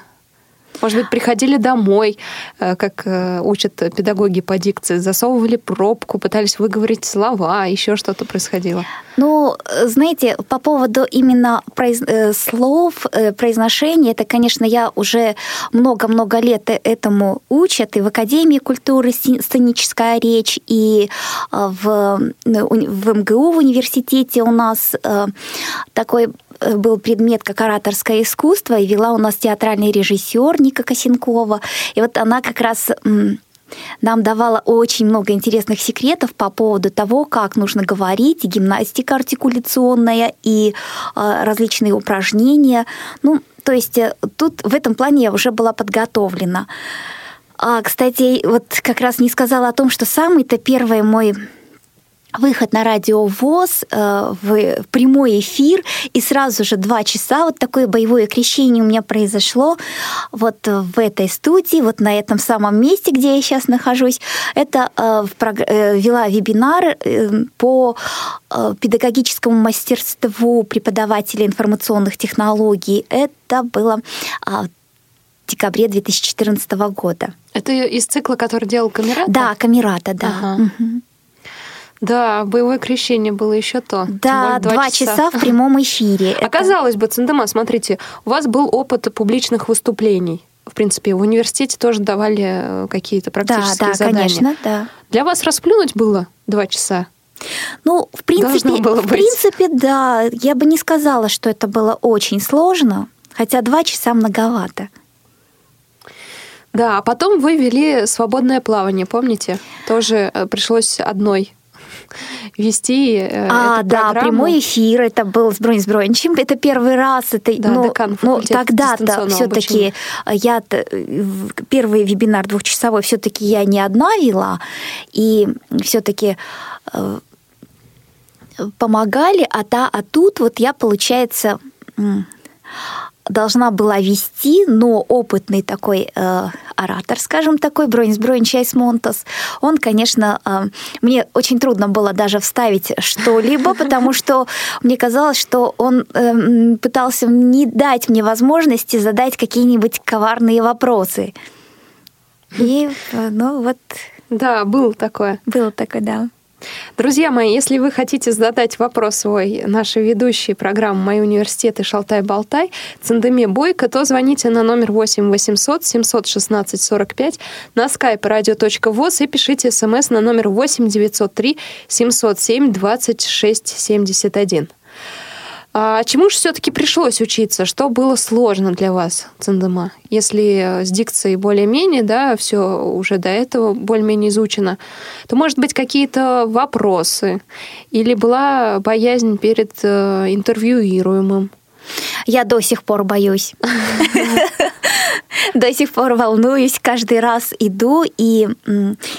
Может быть, приходили домой, э, как э, учат педагоги по дикции, засовывали пробку, пытались выговорить слова, еще что-то происходило? Ну, знаете, по поводу именно произ... Э, слов, произношения, это, конечно, я уже много-много лет этому учат, и в Академии культуры сценическая речь, и в, в МГУ в университете у нас такой был предмет как ораторское искусство, и вела у нас театральный режиссер Ника Косенкова. И вот она как раз нам давала очень много интересных секретов по поводу того, как нужно говорить, и гимнастика артикуляционная, и э, различные упражнения. Ну, то есть э, тут в этом плане я уже была подготовлена. А, кстати, вот как раз не сказала о том, что самый-то первый мой выход на радио ВОЗ э, в прямой эфир, и сразу же два часа вот такое боевое крещение у меня произошло вот в этой студии, вот на этом самом месте, где я сейчас нахожусь. Это э, э, вела вебинар по педагогическому мастерству преподавателя информационных технологий. Это было в декабре 2014 года. Это из цикла, который делал Камерата? Да, Камерата, да. Ага. Угу. Да, боевое крещение было еще то. Да, два, часа. часа в прямом эфире. Оказалось бы, Цендема, смотрите, у вас был опыт публичных выступлений. В принципе, в университете тоже давали э, какие-то практические да, да, задания. конечно, да. Для вас расплюнуть было два часа? Ну, в принципе, было в принципе, да. Я бы не сказала, что это было очень сложно, хотя два часа многовато. Да, а потом вы вели свободное плавание, помните? Тоже э, пришлось одной вести э, а, эту да, прямой эфир, это был с Бронь Брончем, это первый раз, это, да, ну, декан ну тогда-то все-таки я первый вебинар двухчасовой все-таки я не одна вела, и все-таки э, помогали, а, та, а тут вот я, получается, должна была вести, но опытный такой э, оратор, скажем такой, Бронис Бронь Чайс Монтас, он, конечно, э, мне очень трудно было даже вставить что-либо, потому что мне казалось, что он э, пытался не дать мне возможности задать какие-нибудь коварные вопросы. И, э, ну вот... Да, был такое. Было такое, да. Друзья мои, если вы хотите задать вопрос свой нашей ведущей программы «Мои университеты Шалтай-Болтай» Цендеме Бойко, то звоните на номер 8 800 716 45 на skype radio.voz и пишите смс на номер 8 903 707 26 71. А чему же все-таки пришлось учиться? Что было сложно для вас, Цендема? Если с дикцией более-менее, да, все уже до этого более-менее изучено, то, может быть, какие-то вопросы или была боязнь перед э, интервьюируемым? Я до сих пор боюсь. До сих пор волнуюсь, каждый раз иду, и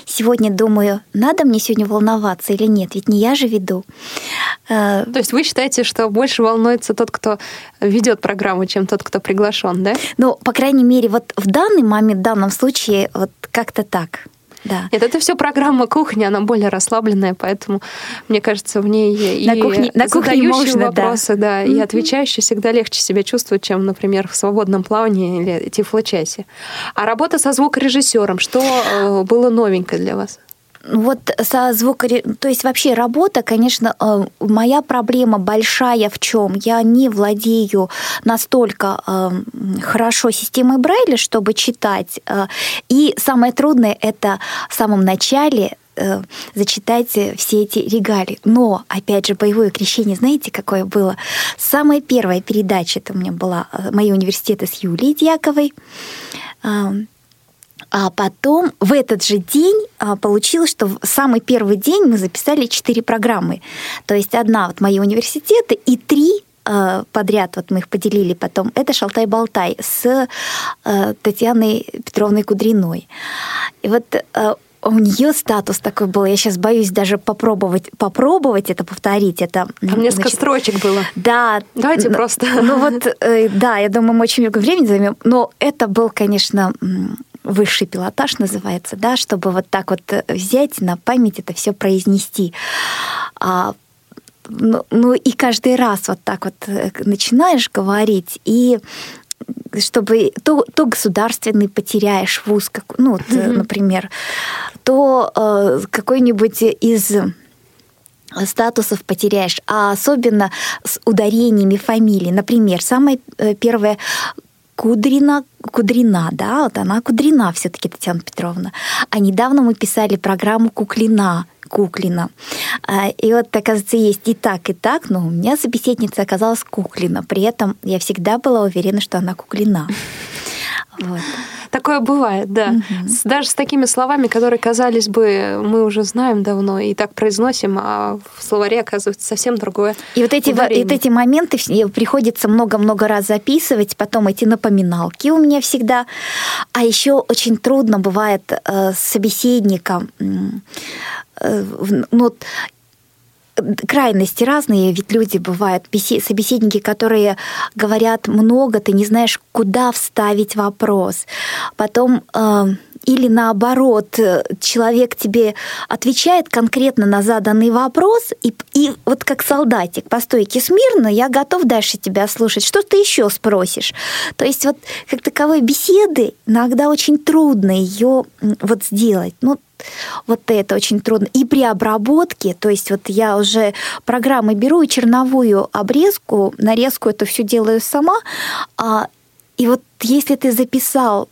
сегодня думаю, надо мне сегодня волноваться или нет, ведь не я же веду. Э, То есть вы считаете, что больше волнуется тот, кто ведет программу, чем тот, кто приглашен, да? Ну, по крайней мере, вот в данный момент, в данном случае, вот как-то так. Да. Нет, это все программа кухни, она более расслабленная, поэтому, мне кажется, в ней на и кухне, на кухне можно, вопросы, да, да и отвечающие всегда легче себя чувствуют, чем, например, в свободном плавании или тифлочасе. А работа со звукорежиссером, что э, было новенькое для вас? Вот со звукори... То есть вообще работа, конечно, э, моя проблема большая в чем? Я не владею настолько э, хорошо системой Брайля, чтобы читать. Э, и самое трудное это в самом начале зачитать все эти регалии. Но, опять же, боевое крещение, знаете, какое было? Самая первая передача, это у меня была «Мои университеты» с Юлией Дьяковой А потом в этот же день а, получилось, что в самый первый день мы записали четыре программы. То есть одна вот мои университеты и три а, подряд, вот мы их поделили потом, это «Шалтай-болтай» с а, Татьяной Петровной Кудриной. И вот у нее статус такой был. Я сейчас боюсь даже попробовать, попробовать это повторить. Это, Там несколько значит, строчек было. Да. Давайте просто. Ну вот, э, да, я думаю, мы очень много времени займем. Но это был, конечно, высший пилотаж называется, да, чтобы вот так вот э, взять на память это все произнести. А, ну, ну и каждый раз вот так вот э, начинаешь говорить, и чтобы то, то государственный потеряешь вуз, как, ну, вот, mm-hmm. например, то э, какой-нибудь из статусов потеряешь, а особенно с ударениями фамилии. Например, самое первое Кудрина, Кудрина, да, вот она Кудрина все-таки, Татьяна Петровна. А недавно мы писали программу Куклина, Куклина. А, и вот, оказывается, есть и так, и так, но у меня собеседница оказалась Куклина. При этом я всегда была уверена, что она Куклина. Вот. Такое бывает, да. Угу. Даже с такими словами, которые, казались бы, мы уже знаем давно и так произносим, а в словаре оказывается совсем другое. И вот эти, вот эти моменты приходится много-много раз записывать, потом эти напоминалки у меня всегда. А еще очень трудно бывает э, с собеседником э, ну, крайности разные, ведь люди бывают, собеседники, которые говорят много, ты не знаешь, куда вставить вопрос. Потом э, или наоборот, человек тебе отвечает конкретно на заданный вопрос, и, и вот как солдатик по стойке смирно, я готов дальше тебя слушать. Что ты еще спросишь? То есть вот как таковой беседы иногда очень трудно ее вот сделать. Ну, вот это очень трудно. И при обработке, то есть вот я уже программы беру и черновую обрезку, нарезку это все делаю сама, а, и вот если ты записал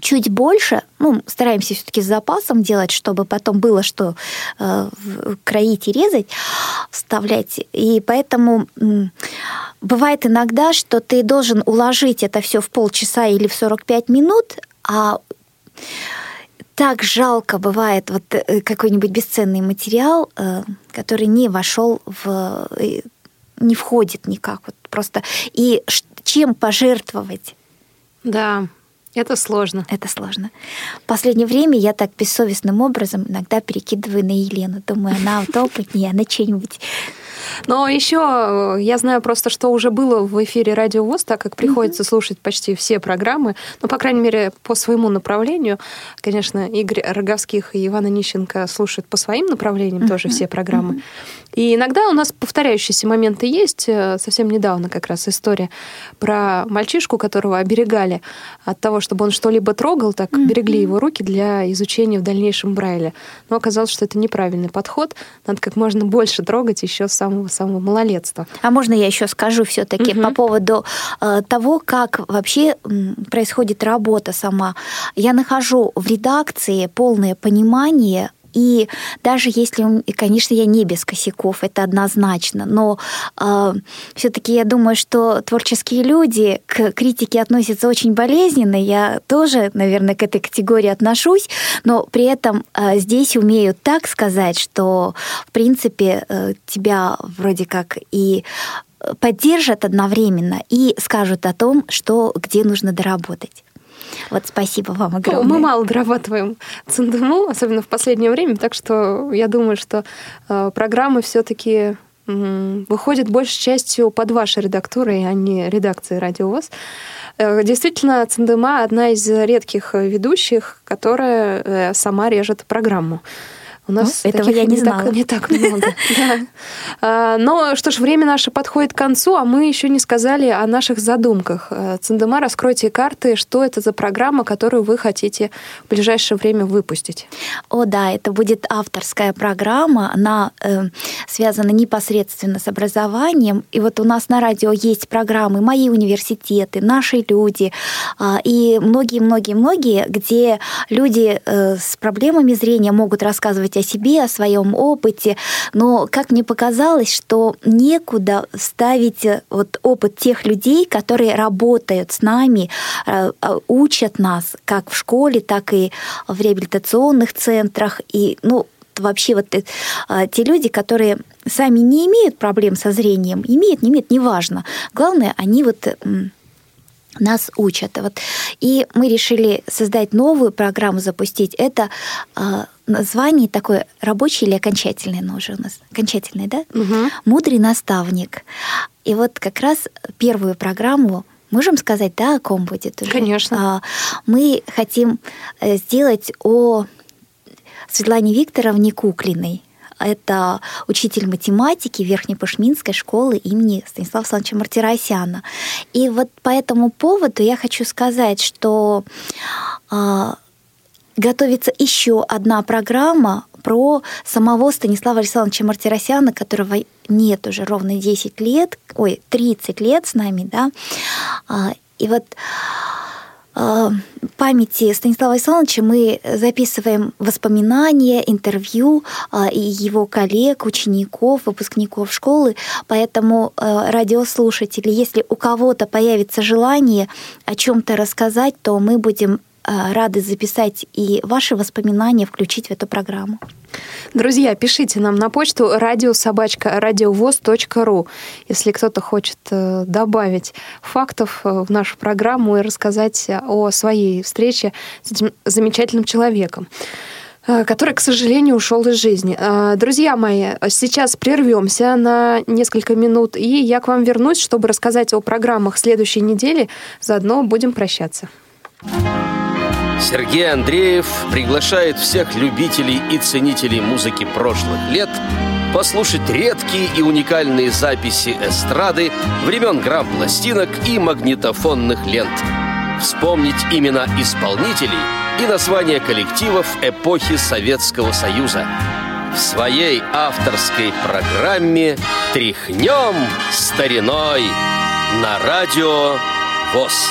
чуть больше, ну, стараемся все-таки с запасом делать, чтобы потом было что э, кроить и резать, вставлять. И поэтому э, бывает иногда, что ты должен уложить это все в полчаса или в 45 минут, а так жалко бывает вот э, какой-нибудь бесценный материал, э, который не вошел в э, не входит никак вот просто и чем пожертвовать да это сложно. Это сложно. В последнее время я так бессовестным образом иногда перекидываю на Елену. Думаю, она вот опытнее, она что-нибудь но еще я знаю просто, что уже было в эфире Радио ВОЗ, так как приходится mm-hmm. слушать почти все программы, ну, по крайней мере, по своему направлению. Конечно, Игорь Роговских и Ивана Нищенко слушают по своим направлениям mm-hmm. тоже все программы. Mm-hmm. И иногда у нас повторяющиеся моменты есть. Э, совсем недавно как раз история про мальчишку, которого оберегали от того, чтобы он что-либо трогал, так mm-hmm. берегли его руки для изучения в дальнейшем Брайля. Но оказалось, что это неправильный подход. Надо как можно больше трогать еще с самого-самого малолетства. А можно я еще скажу все-таки mm-hmm. по поводу э, того, как вообще происходит работа сама. Я нахожу в редакции полное понимание и даже если, конечно, я не без косяков, это однозначно, но э, все-таки я думаю, что творческие люди к критике относятся очень болезненно. Я тоже, наверное, к этой категории отношусь, но при этом э, здесь умею так сказать, что, в принципе, э, тебя вроде как и поддержат одновременно и скажут о том, что где нужно доработать. Вот спасибо вам огромное. Мы мало дорабатываем ЦНДМУ, особенно в последнее время, так что я думаю, что э, программы все-таки выходят большей частью под вашей редактурой, а не редакцией Радио ВОЗ. Э, действительно, Цендема одна из редких ведущих, которая э, сама режет программу. У нас ну, этого я не, не знала. Так, не так много. А, но что ж, время наше подходит к концу, а мы еще не сказали о наших задумках. Э, Цендема, раскройте карты, что это за программа, которую вы хотите в ближайшее время выпустить. О, да, это будет авторская программа. Она э, связана непосредственно с образованием. И вот у нас на радио есть программы «Мои университеты», «Наши люди» э, и многие-многие-многие, где люди э, с проблемами зрения могут рассказывать рассказывать о себе, о своем опыте, но, как мне показалось, что некуда ставить вот опыт тех людей, которые работают с нами, учат нас как в школе, так и в реабилитационных центрах. И, ну, вообще вот те люди, которые сами не имеют проблем со зрением, имеют, не имеют, неважно. Главное, они вот нас учат. Вот. И мы решили создать новую программу, запустить. Это э, название такое рабочее или окончательное, но уже у нас окончательное, да? Угу. Мудрый наставник. И вот как раз первую программу Можем сказать, да, о ком будет уже? Конечно. Мы хотим э, сделать о Светлане Викторовне Куклиной. Это учитель математики Верхнепашминской школы имени Станислава Александровича Мартиросяна. И вот по этому поводу я хочу сказать, что э, готовится еще одна программа про самого Станислава Александровича Мартиросяна, которого нет уже ровно 10 лет, ой, 30 лет с нами, да. А, и вот Э, памяти Станислава Александровича мы записываем воспоминания, интервью э, и его коллег, учеников, выпускников школы. Поэтому радиослушатели, если у кого-то появится желание о чем-то рассказать, то мы будем рады записать и ваши воспоминания включить в эту программу. Друзья, пишите нам на почту радиособачка радиовоз.ру, если кто-то хочет э, добавить фактов э, в нашу программу и рассказать о своей встрече с этим замечательным человеком который, к сожалению, ушел из жизни. Друзья мои, сейчас прервемся на несколько минут, и я к вам вернусь, чтобы рассказать о программах следующей недели. Заодно будем прощаться. Сергей Андреев приглашает всех любителей и ценителей музыки прошлых лет послушать редкие и уникальные записи эстрады времен грамм-пластинок и магнитофонных лент. Вспомнить имена исполнителей и названия коллективов эпохи Советского Союза. В своей авторской программе «Тряхнем стариной» на радио ВОЗ.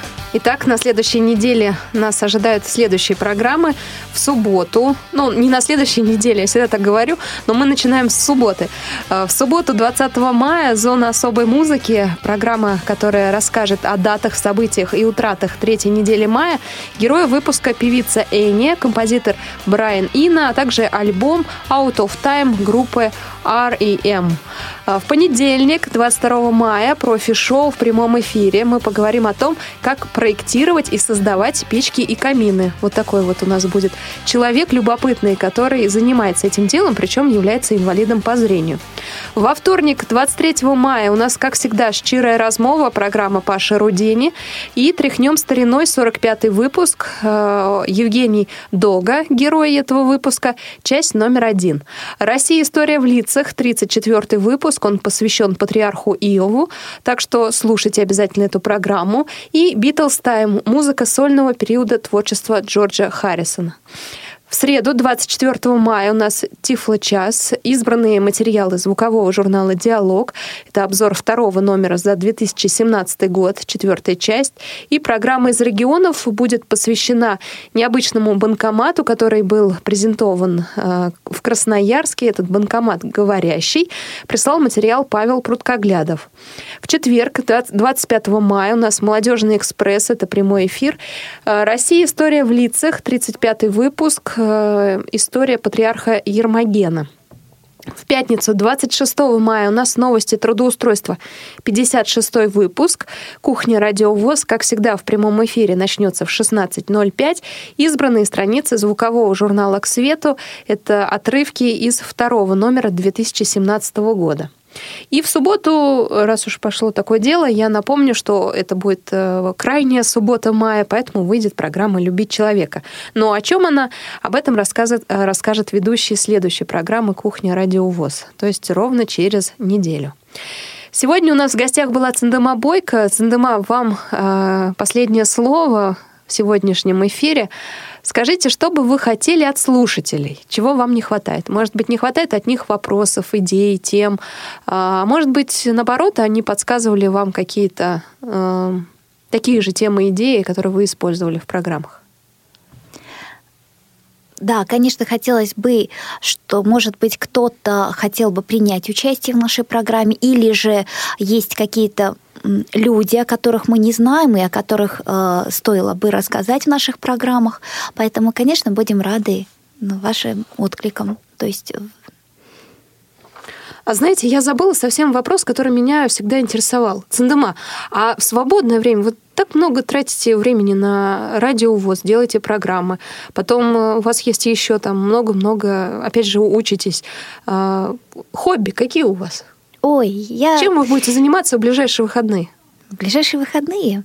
Итак, на следующей неделе нас ожидают следующие программы. В субботу, ну, не на следующей неделе, я всегда так говорю, но мы начинаем с субботы. Э, в субботу, 20 мая, «Зона особой музыки», программа, которая расскажет о датах, событиях и утратах третьей недели мая, герои выпуска певица Эни, композитор Брайан Ина, а также альбом «Out of Time» группы R.E.M. А, в понедельник, 22 мая, профи-шоу в прямом эфире. Мы поговорим о том, как проектировать и создавать печки и камины. Вот такой вот у нас будет человек любопытный, который занимается этим делом, причем является инвалидом по зрению. Во вторник, 23 мая, у нас, как всегда, «Щирая размова», программа Паши Рудени. И «Тряхнем стариной», 45-й выпуск. А, Евгений Дога, герой этого выпуска, часть номер один. «Россия. История в лицах», 34-й выпуск выпуск, он посвящен патриарху Иову, так что слушайте обязательно эту программу. И «Битлз Тайм» — музыка сольного периода творчества Джорджа Харрисона. В среду, 24 мая, у нас Тифло-час. Избранные материалы звукового журнала «Диалог». Это обзор второго номера за 2017 год, четвертая часть. И программа из регионов будет посвящена необычному банкомату, который был презентован э, в Красноярске. Этот банкомат говорящий. Прислал материал Павел Пруткоглядов. В четверг, 25 мая, у нас «Молодежный экспресс». Это прямой эфир. Э, «Россия. История в лицах». 35 выпуск история патриарха Ермогена. В пятницу, 26 мая, у нас новости трудоустройства. 56 выпуск. Кухня Радиовоз, как всегда, в прямом эфире начнется в 16.05. Избранные страницы звукового журнала «К свету» — это отрывки из второго номера 2017 года. И в субботу, раз уж пошло такое дело, я напомню, что это будет э, крайняя суббота мая, поэтому выйдет программа «Любить человека». Но о чем она? Об этом расскажет, э, расскажет ведущий следующей программы «Кухня Радиовоз», то есть ровно через неделю. Сегодня у нас в гостях была Циндема Бойко. Циндема, вам э, последнее слово в сегодняшнем эфире. Скажите, что бы вы хотели от слушателей? Чего вам не хватает? Может быть, не хватает от них вопросов, идей, тем. А может быть, наоборот, они подсказывали вам какие-то э, такие же темы, идеи, которые вы использовали в программах? Да, конечно, хотелось бы, что, может быть, кто-то хотел бы принять участие в нашей программе, или же есть какие-то люди, о которых мы не знаем и о которых э, стоило бы рассказать в наших программах. Поэтому, конечно, будем рады ну, вашим откликам. То есть а знаете, я забыла совсем вопрос, который меня всегда интересовал. Цендема, а в свободное время, вот так много тратите времени на радиовоз, делаете программы, потом э, у вас есть еще там много-много, опять же, учитесь. А, хобби какие у вас? Ой, я... Чем вы будете заниматься в ближайшие выходные? В ближайшие выходные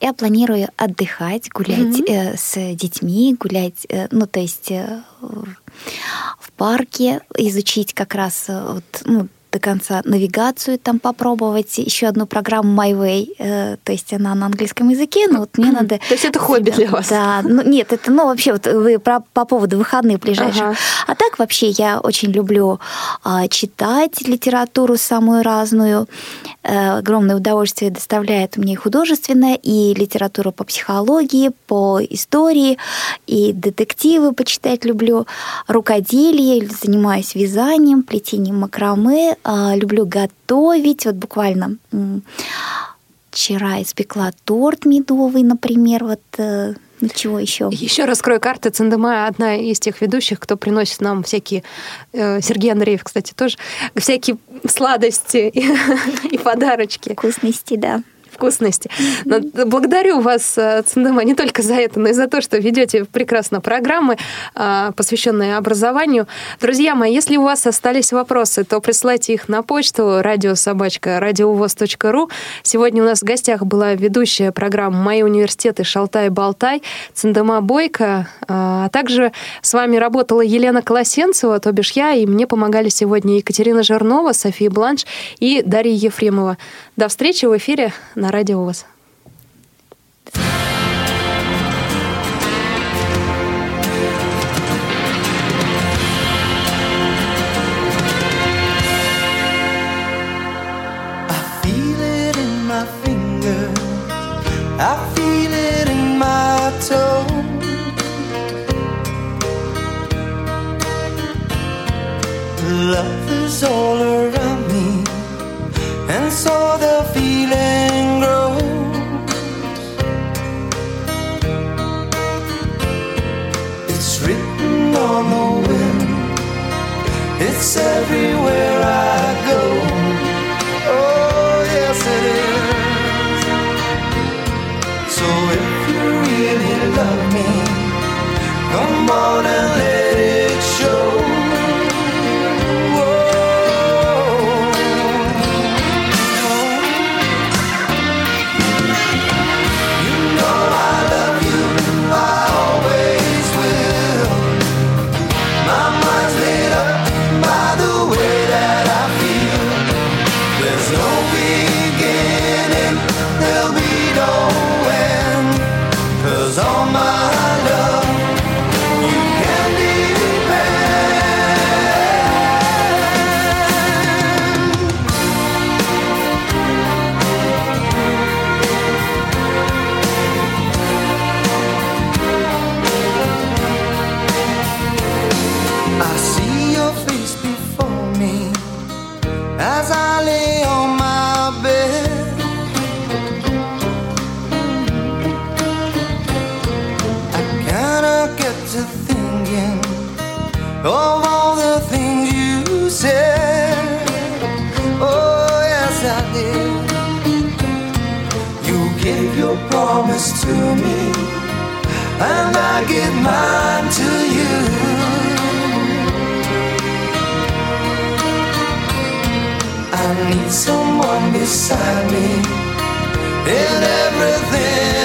я планирую отдыхать, гулять mm-hmm. с детьми, гулять, э, ну, то есть в парке, изучить как раз вот, ну, до конца навигацию там попробовать, еще одну программу My Way, э, то есть она на английском языке, но вот мне надо... То есть это хобби для вас? Да, ну, нет, это, ну, вообще, вот вы про, по поводу выходных ближайших. Ага. А так вообще я очень люблю э, читать литературу самую разную, э, огромное удовольствие доставляет мне художественная, и литература по психологии, по истории, и детективы почитать люблю, рукоделие, занимаюсь вязанием, плетением макраме, а, люблю готовить. Вот буквально вчера испекла торт медовый, например, вот э, Ничего еще. Еще раскрою карты. Циндема одна из тех ведущих, кто приносит нам всякие, э, Сергей Андреев, кстати, тоже, всякие сладости и, и подарочки. Вкусности, да вкусности. Но благодарю вас, э, Циндема, не только за это, но и за то, что ведете прекрасно программы, э, посвященные образованию. Друзья мои, если у вас остались вопросы, то присылайте их на почту радиособачка радиовоз.ру. Сегодня у нас в гостях была ведущая программы «Мои университеты. Шалтай-Болтай» Циндема Бойко, э, а также с вами работала Елена Колосенцева, то бишь я, и мне помогали сегодня Екатерина Жирнова, София Бланш и Дарья Ефремова. До встречи в эфире на радио ВОЗ. I feel it in my toe. Love is all around me, and so and I give mine to you. I need someone beside me in everything.